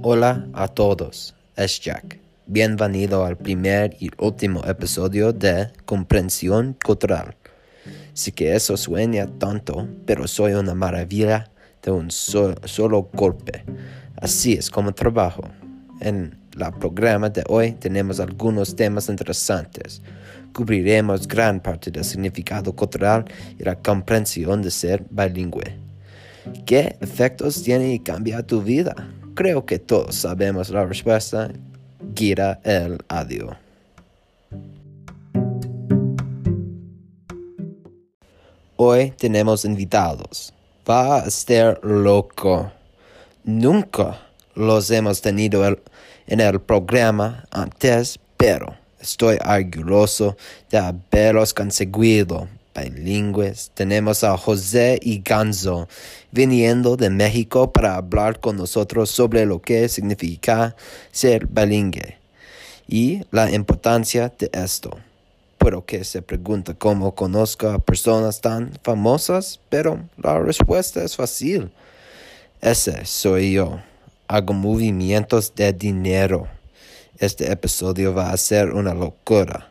Hola a todos, es Jack. Bienvenido al primer y último episodio de Comprensión Cultural. Sí que eso sueña tonto, pero soy una maravilla de un solo golpe. Así es como trabajo. En el programa de hoy tenemos algunos temas interesantes. Cubriremos gran parte del significado cultural y la comprensión de ser bilingüe. ¿Qué efectos tiene y cambia tu vida? Creo que todos sabemos la respuesta. Gira el audio. Hoy tenemos invitados. Va a estar loco. Nunca los hemos tenido en el programa antes, pero estoy orgulloso de haberlos conseguido bilingües. Tenemos a José y Ganzo viniendo de México para hablar con nosotros sobre lo que significa ser bilingüe y la importancia de esto. Pero que se pregunta cómo conozco a personas tan famosas, pero la respuesta es fácil. Ese soy yo. Hago movimientos de dinero. Este episodio va a ser una locura.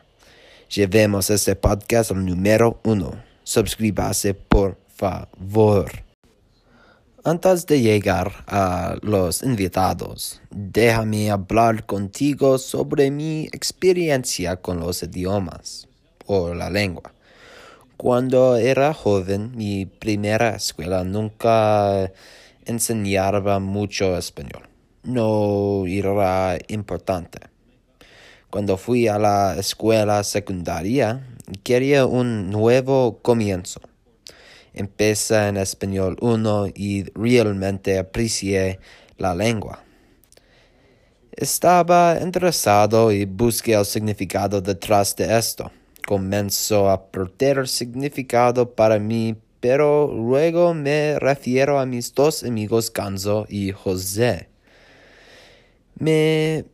Llevemos este podcast al número uno. Suscríbase por favor. Antes de llegar a los invitados, déjame hablar contigo sobre mi experiencia con los idiomas o la lengua. Cuando era joven, mi primera escuela nunca enseñaba mucho español. No era importante. Cuando fui a la escuela secundaria, quería un nuevo comienzo. Empecé en español 1 y realmente aprecié la lengua. Estaba interesado y busqué el significado detrás de esto. Comenzó a perder significado para mí, pero luego me refiero a mis dos amigos Ganzo y José. Me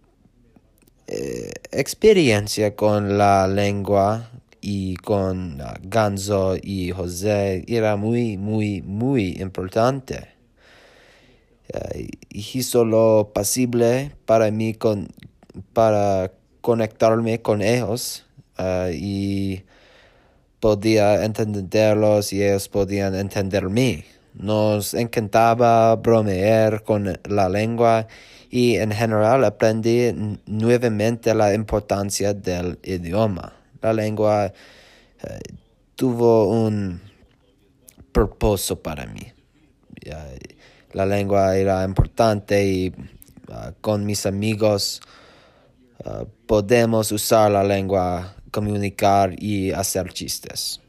eh, experiencia con la lengua y con uh, Ganzo y José era muy, muy, muy importante. Uh, hizo lo posible para mí con, para conectarme con ellos uh, y podía entenderlos y ellos podían entenderme. Nos encantaba bromear con la lengua y en general aprendí nuevamente la importancia del idioma. La lengua eh, tuvo un propósito para mí. la lengua era importante y ah, con mis amigos ah, podemos usar la lengua, comunicar y hacer chistes.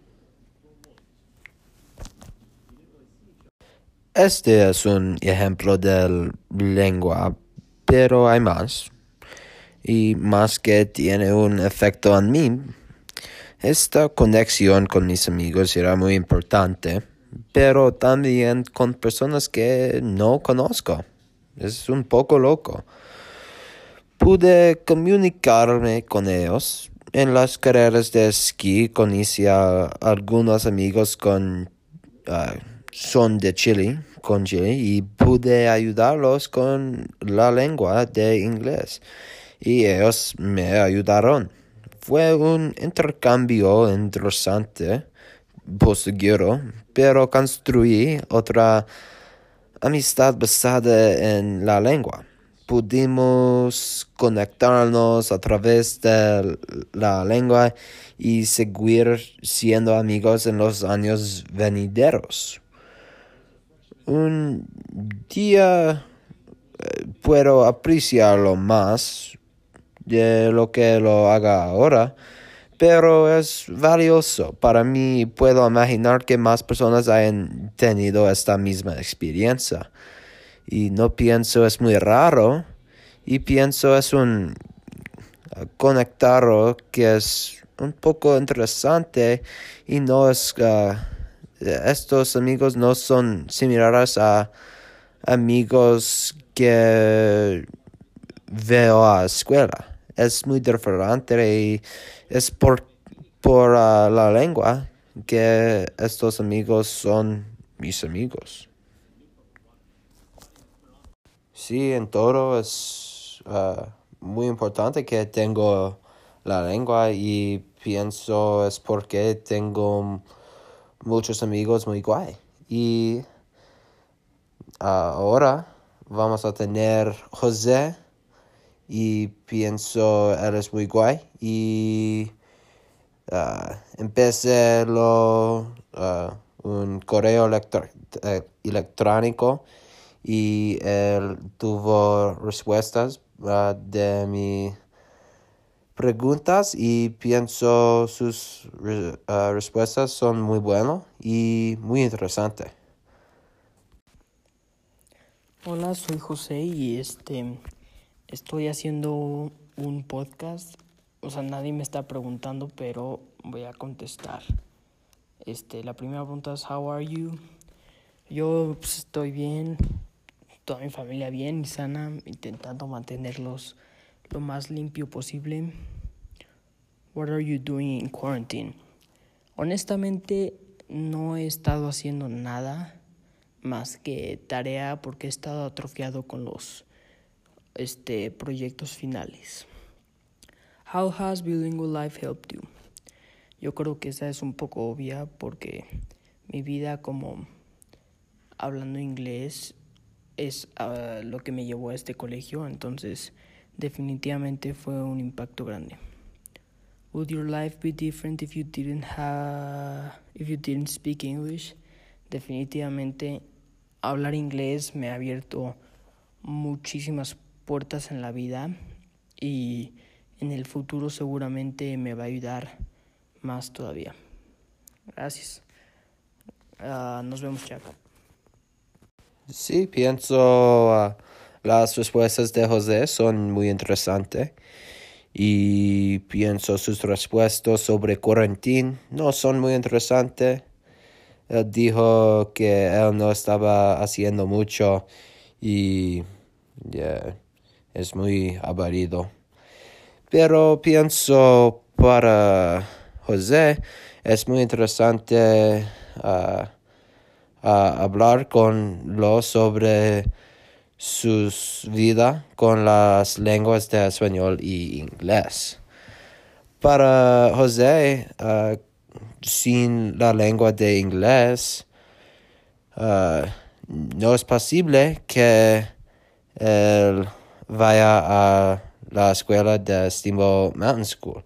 Este es un ejemplo de lengua pero hay más. Y más que tiene un efecto en mí. Esta conexión con mis amigos era muy importante, pero también con personas que no conozco. Es un poco loco. Pude comunicarme con ellos. En las carreras de esquí conocí a algunos amigos con ah, son de Chile, con Chile, y pude ayudarlos con la lengua de inglés. Y ellos me ayudaron. Fue un intercambio interesante, seguro, pero construí otra amistad basada en la lengua. Pudimos conectarnos a través de la lengua y seguir siendo amigos en los años venideros un día eh, puedo apreciarlo más de lo que lo haga ahora, pero es valioso. Para mí puedo imaginar que más personas hayan tenido esta misma experiencia. Y no pienso es muy raro, y pienso es un conectar que es un poco interesante y no es... Ah, estos amigos no son similares a amigos que veo a escuela. Es muy diferente y es por, por ah, la lengua que estos amigos son mis amigos. Sí, en todo es uh, muy importante que tengo la lengua y pienso es porque tengo muchos amigos muy guay. Y ahora vamos a tener José y pienso él es muy guay y uh, empecé lo, un correo eh, electrónico y él tuvo respuestas uh, de mis preguntas y pienso sus uh, respuestas son muy buenas y muy interesantes. Hola, soy José y este estoy haciendo un podcast. O sea, nadie me está preguntando, pero voy a contestar. Este, la primera pregunta es How are you? Yo pues, estoy bien, toda mi familia bien y sana, intentando mantenerlos lo más limpio posible. What are you doing in quarantine? Honestamente, no he estado haciendo nada más que tarea porque he estado atrofiado con los este, proyectos finales. How has bilingual life helped you? Yo creo que esa es un poco obvia porque mi vida como hablando inglés es uh, lo que me llevó a este colegio, entonces definitivamente fue un impacto grande. Would your life be different if you didn't have if you didn't speak English? Definitivamente hablar inglés me ha abierto muchísimas puertas en la vida y en el futuro seguramente me va a ayudar más todavía. Gracias. Uh, nos vemos, Chaco. Sí, pienso uh, las respuestas de José son muy interesantes y pienso sus respuestas sobre cuarentena no son muy interesantes. Él dijo que él no estaba haciendo mucho y es muy aburrido. Pero pienso para José es muy interesante uh, a hablar con lo sobre su vida con las lenguas de español y inglés. Para José, uh, sin la lengua de inglés, uh, no es posible que él vaya a la escuela de Steamboat Mountain School.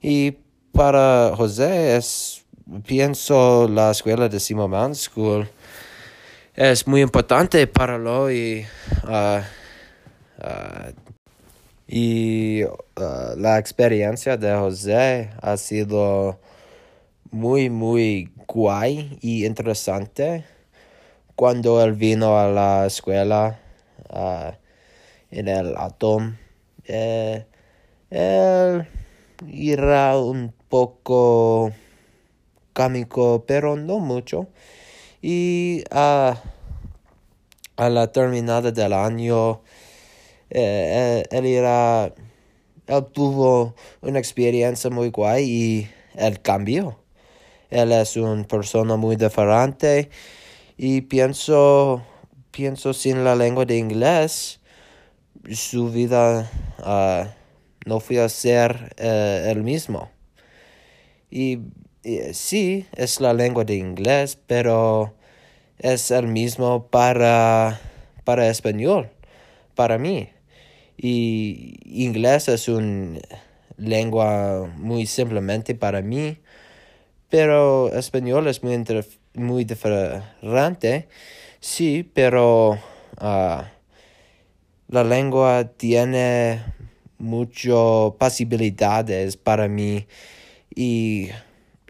Y para José pienso la escuela de Simon School es muy importante para lo y, uh, y uh, la experiencia de José ha sido muy, muy guay y interesante cuando él vino a la escuela en el Atom. Eh, él era un poco pero no mucho. Y a la terminada del año, eh, él, era, él tuvo una experiencia muy guay y él cambió. Él es una persona muy diferente y pienso, pienso sin la lengua de inglés, su vida uh, no fue a ser uh, el mismo. Y sí, es la lengua de inglés, pero es el mismo para, para español, para mí. Y inglés es una lengua muy simplemente para mí, pero español es muy, muy diferente, sí, pero ah, la lengua tiene muchas posibilidades para mí y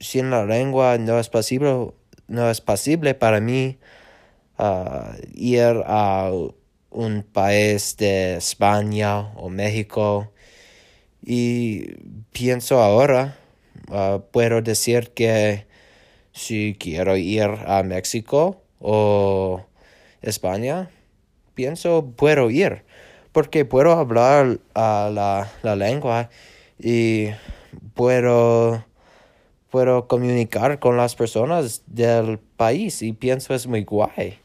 sin la lengua no es posible, no es posible para mí uh, ir a un país de España o México. Y pienso ahora, uh, puedo decir que si quiero ir a México o España, pienso puedo ir, porque puedo hablar uh, la, la lengua y puedo puedo comunicar con las personas del país y pienso es muy guay.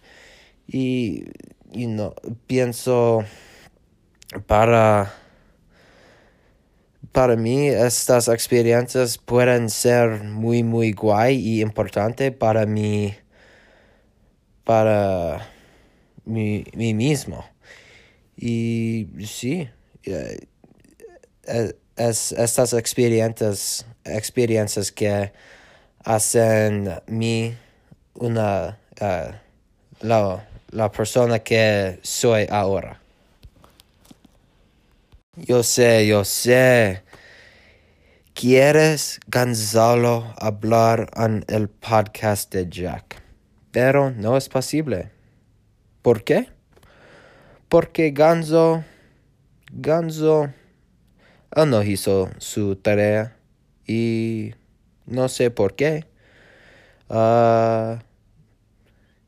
Y you know, pienso para para mí estas experiencias pueden ser muy muy guay y importante para mí para mí, mismo y sí eh, es, estas experiencias experiencias que hacen mí una uh, la, la persona que soy ahora yo sé, yo sé. ¿Quieres, Gonzalo, hablar en el podcast de Jack? Pero no es posible. ¿Por qué? Porque Ganzo, Ganzo, él no hizo su tarea y no sé por qué. Ah,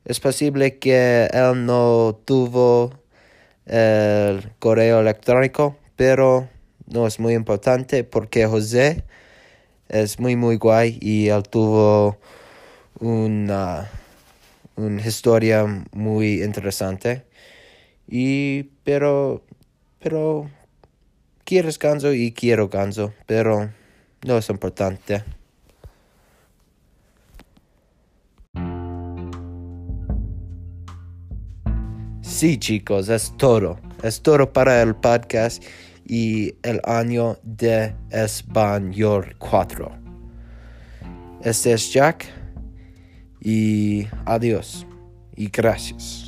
es posible que él no tuvo el correo electrónico pero no es muy importante porque José es muy muy guay y él tuvo una, una historia muy interesante y pero pero quieres ganso y quiero ganso pero no es importante Sí, chicos, es todo. Es todo para el podcast y el año de Español 4. Este es Jack y adiós y gracias.